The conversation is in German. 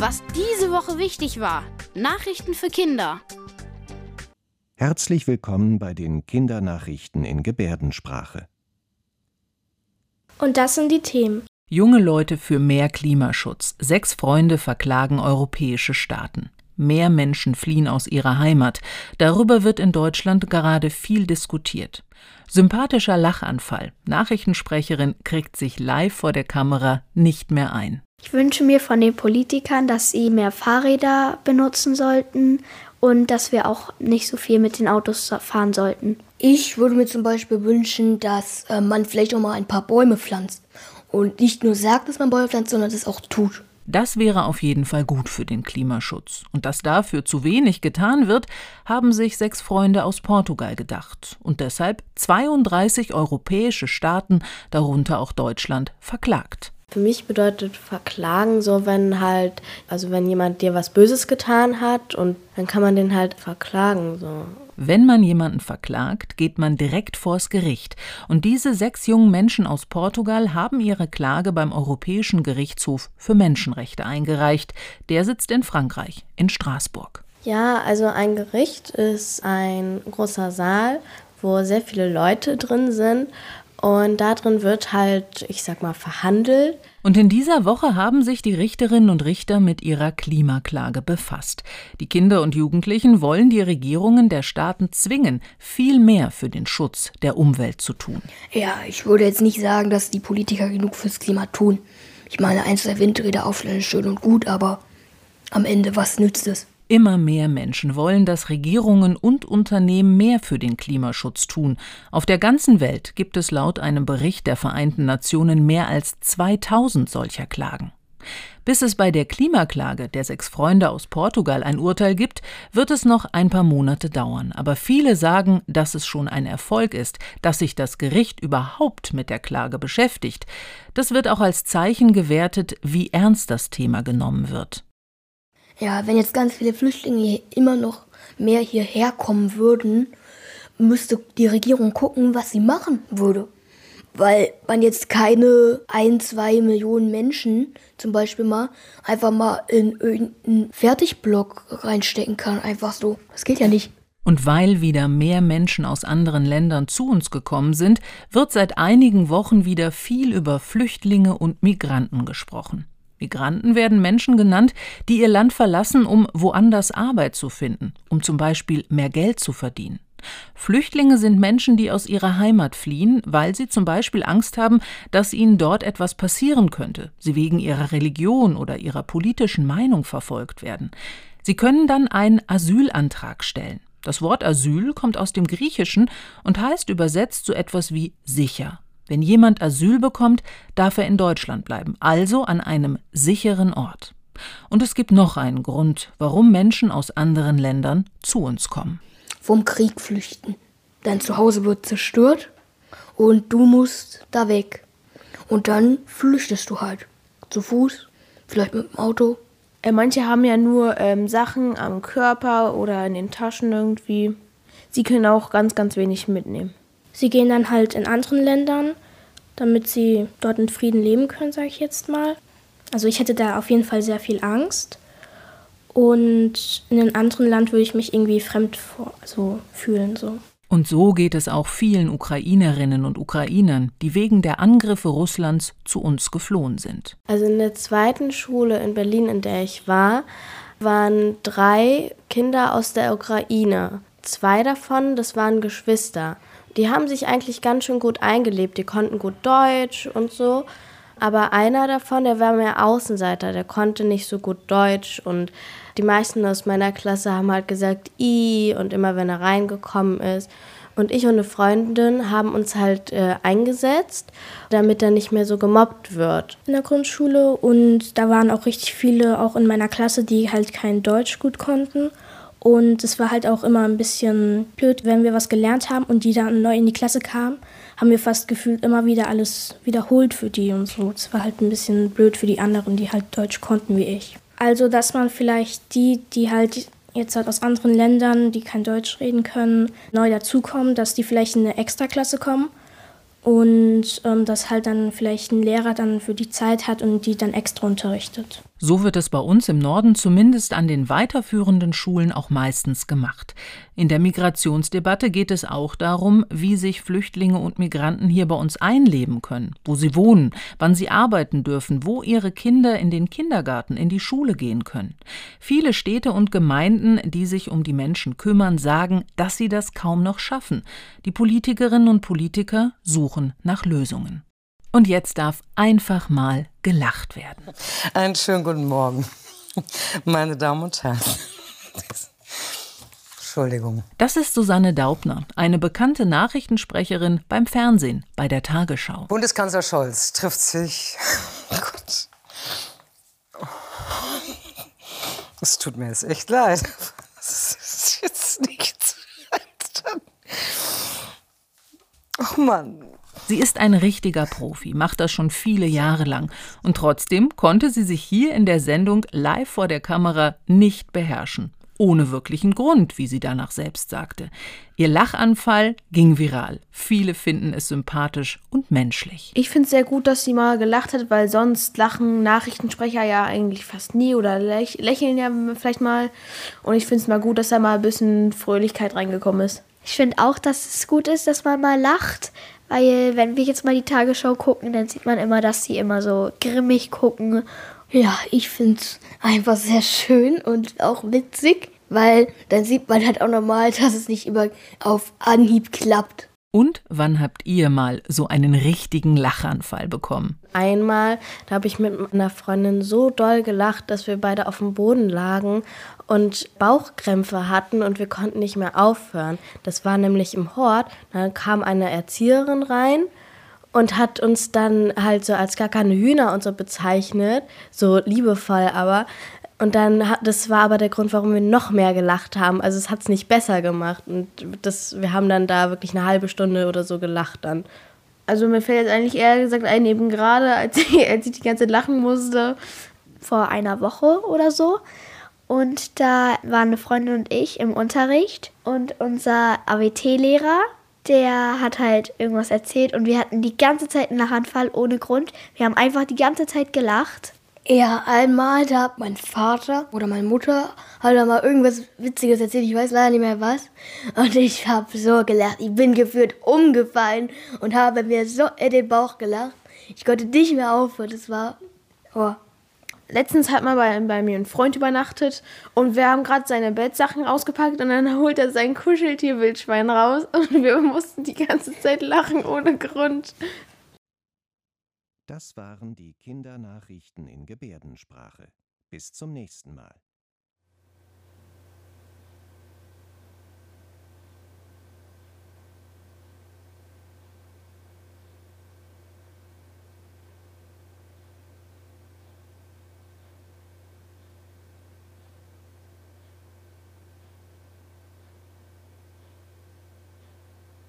Was diese Woche wichtig war. Nachrichten für Kinder. Herzlich willkommen bei den Kindernachrichten in Gebärdensprache. Und das sind die Themen. Junge Leute für mehr Klimaschutz. Sechs Freunde verklagen europäische Staaten. Mehr Menschen fliehen aus ihrer Heimat. Darüber wird in Deutschland gerade viel diskutiert. Sympathischer Lachanfall. Nachrichtensprecherin kriegt sich live vor der Kamera nicht mehr ein. Ich wünsche mir von den Politikern, dass sie mehr Fahrräder benutzen sollten und dass wir auch nicht so viel mit den Autos fahren sollten. Ich würde mir zum Beispiel wünschen, dass äh, man vielleicht auch mal ein paar Bäume pflanzt und nicht nur sagt, dass man Bäume pflanzt, sondern das auch tut. Das wäre auf jeden Fall gut für den Klimaschutz. Und dass dafür zu wenig getan wird, haben sich sechs Freunde aus Portugal gedacht und deshalb 32 europäische Staaten, darunter auch Deutschland, verklagt. Für mich bedeutet verklagen so, wenn halt, also wenn jemand dir was Böses getan hat und dann kann man den halt verklagen so. Wenn man jemanden verklagt, geht man direkt vors Gericht. Und diese sechs jungen Menschen aus Portugal haben ihre Klage beim Europäischen Gerichtshof für Menschenrechte eingereicht. Der sitzt in Frankreich, in Straßburg. Ja, also ein Gericht ist ein großer Saal, wo sehr viele Leute drin sind und darin wird halt, ich sag mal, verhandelt. Und in dieser Woche haben sich die Richterinnen und Richter mit ihrer Klimaklage befasst. Die Kinder und Jugendlichen wollen die Regierungen der Staaten zwingen, viel mehr für den Schutz der Umwelt zu tun. Ja, ich würde jetzt nicht sagen, dass die Politiker genug fürs Klima tun. Ich meine, eins der Windräder aufstellen ist schön und gut, aber am Ende, was nützt es? Immer mehr Menschen wollen, dass Regierungen und Unternehmen mehr für den Klimaschutz tun. Auf der ganzen Welt gibt es laut einem Bericht der Vereinten Nationen mehr als 2000 solcher Klagen. Bis es bei der Klimaklage der sechs Freunde aus Portugal ein Urteil gibt, wird es noch ein paar Monate dauern. Aber viele sagen, dass es schon ein Erfolg ist, dass sich das Gericht überhaupt mit der Klage beschäftigt. Das wird auch als Zeichen gewertet, wie ernst das Thema genommen wird. Ja, wenn jetzt ganz viele Flüchtlinge immer noch mehr hierher kommen würden, müsste die Regierung gucken, was sie machen würde. Weil man jetzt keine ein, zwei Millionen Menschen zum Beispiel mal einfach mal in irgendeinen Fertigblock reinstecken kann. Einfach so. Das geht ja nicht. Und weil wieder mehr Menschen aus anderen Ländern zu uns gekommen sind, wird seit einigen Wochen wieder viel über Flüchtlinge und Migranten gesprochen. Migranten werden Menschen genannt, die ihr Land verlassen, um woanders Arbeit zu finden, um zum Beispiel mehr Geld zu verdienen. Flüchtlinge sind Menschen, die aus ihrer Heimat fliehen, weil sie zum Beispiel Angst haben, dass ihnen dort etwas passieren könnte, sie wegen ihrer Religion oder ihrer politischen Meinung verfolgt werden. Sie können dann einen Asylantrag stellen. Das Wort Asyl kommt aus dem Griechischen und heißt übersetzt so etwas wie sicher. Wenn jemand Asyl bekommt, darf er in Deutschland bleiben, also an einem sicheren Ort. Und es gibt noch einen Grund, warum Menschen aus anderen Ländern zu uns kommen. Vom Krieg flüchten. Dein Zuhause wird zerstört und du musst da weg. Und dann flüchtest du halt. Zu Fuß, vielleicht mit dem Auto. Äh, manche haben ja nur ähm, Sachen am Körper oder in den Taschen irgendwie. Sie können auch ganz, ganz wenig mitnehmen. Sie gehen dann halt in anderen Ländern, damit sie dort in Frieden leben können, sage ich jetzt mal. Also ich hätte da auf jeden Fall sehr viel Angst. Und in einem anderen Land würde ich mich irgendwie fremd vor, so fühlen. So. Und so geht es auch vielen Ukrainerinnen und Ukrainern, die wegen der Angriffe Russlands zu uns geflohen sind. Also in der zweiten Schule in Berlin, in der ich war, waren drei Kinder aus der Ukraine. Zwei davon, das waren Geschwister die haben sich eigentlich ganz schön gut eingelebt. Die konnten gut Deutsch und so. Aber einer davon, der war mehr Außenseiter, der konnte nicht so gut Deutsch und die meisten aus meiner Klasse haben halt gesagt i und immer wenn er reingekommen ist. Und ich und eine Freundin haben uns halt äh, eingesetzt, damit er nicht mehr so gemobbt wird. In der Grundschule und da waren auch richtig viele, auch in meiner Klasse, die halt kein Deutsch gut konnten. Und es war halt auch immer ein bisschen blöd, wenn wir was gelernt haben und die dann neu in die Klasse kamen, haben wir fast gefühlt immer wieder alles wiederholt für die und so. Es war halt ein bisschen blöd für die anderen, die halt Deutsch konnten wie ich. Also, dass man vielleicht die, die halt jetzt halt aus anderen Ländern, die kein Deutsch reden können, neu dazukommen, dass die vielleicht in eine Extraklasse kommen und ähm, dass halt dann vielleicht ein Lehrer dann für die Zeit hat und die dann extra unterrichtet. So wird es bei uns im Norden zumindest an den weiterführenden Schulen auch meistens gemacht. In der Migrationsdebatte geht es auch darum, wie sich Flüchtlinge und Migranten hier bei uns einleben können, wo sie wohnen, wann sie arbeiten dürfen, wo ihre Kinder in den Kindergarten, in die Schule gehen können. Viele Städte und Gemeinden, die sich um die Menschen kümmern, sagen, dass sie das kaum noch schaffen. Die Politikerinnen und Politiker suchen nach Lösungen. Und jetzt darf einfach mal gelacht werden. Einen schönen guten Morgen, meine Damen und Herren. Entschuldigung. Das ist Susanne Daubner, eine bekannte Nachrichtensprecherin beim Fernsehen, bei der Tagesschau. Bundeskanzler Scholz trifft sich. Oh Gott. Es tut mir jetzt echt leid. Das ist jetzt nichts. Oh Mann. Sie ist ein richtiger Profi, macht das schon viele Jahre lang. Und trotzdem konnte sie sich hier in der Sendung live vor der Kamera nicht beherrschen. Ohne wirklichen Grund, wie sie danach selbst sagte. Ihr Lachanfall ging viral. Viele finden es sympathisch und menschlich. Ich finde es sehr gut, dass sie mal gelacht hat, weil sonst lachen Nachrichtensprecher ja eigentlich fast nie oder läch lächeln ja vielleicht mal. Und ich finde es mal gut, dass da mal ein bisschen Fröhlichkeit reingekommen ist. Ich finde auch, dass es gut ist, dass man mal lacht, weil wenn wir jetzt mal die Tagesschau gucken, dann sieht man immer, dass sie immer so grimmig gucken. Ja, ich finde es einfach sehr schön und auch witzig, weil dann sieht man halt auch normal, dass es nicht immer auf Anhieb klappt. Und wann habt ihr mal so einen richtigen Lachanfall bekommen? Einmal, da habe ich mit meiner Freundin so doll gelacht, dass wir beide auf dem Boden lagen und Bauchkrämpfe hatten und wir konnten nicht mehr aufhören. Das war nämlich im Hort. Dann kam eine Erzieherin rein und hat uns dann halt so als gar keine Hühner und so bezeichnet, so liebevoll aber. Und dann hat, das war aber der Grund, warum wir noch mehr gelacht haben. Also es hat es nicht besser gemacht. Und das, wir haben dann da wirklich eine halbe Stunde oder so gelacht dann. Also mir fällt jetzt eigentlich eher gesagt ein, eben gerade, als ich, als ich die ganze Zeit lachen musste. Vor einer Woche oder so. Und da waren eine Freundin und ich im Unterricht. Und unser AWT-Lehrer, der hat halt irgendwas erzählt. Und wir hatten die ganze Zeit einen Lachanfall ohne Grund. Wir haben einfach die ganze Zeit gelacht. Ja, einmal, da hat mein Vater oder meine Mutter hat mal irgendwas Witziges erzählt, ich weiß leider nicht mehr was. Und ich habe so gelacht. Ich bin gefühlt umgefallen und habe mir so in den Bauch gelacht. Ich konnte nicht mehr aufhören. Das war. Oh. Letztens hat mal bei, bei mir ein Freund übernachtet und wir haben gerade seine Bettsachen ausgepackt und dann holt er sein Kuscheltierwildschwein raus und wir mussten die ganze Zeit lachen ohne Grund. Das waren die Kindernachrichten in Gebärdensprache. Bis zum nächsten Mal.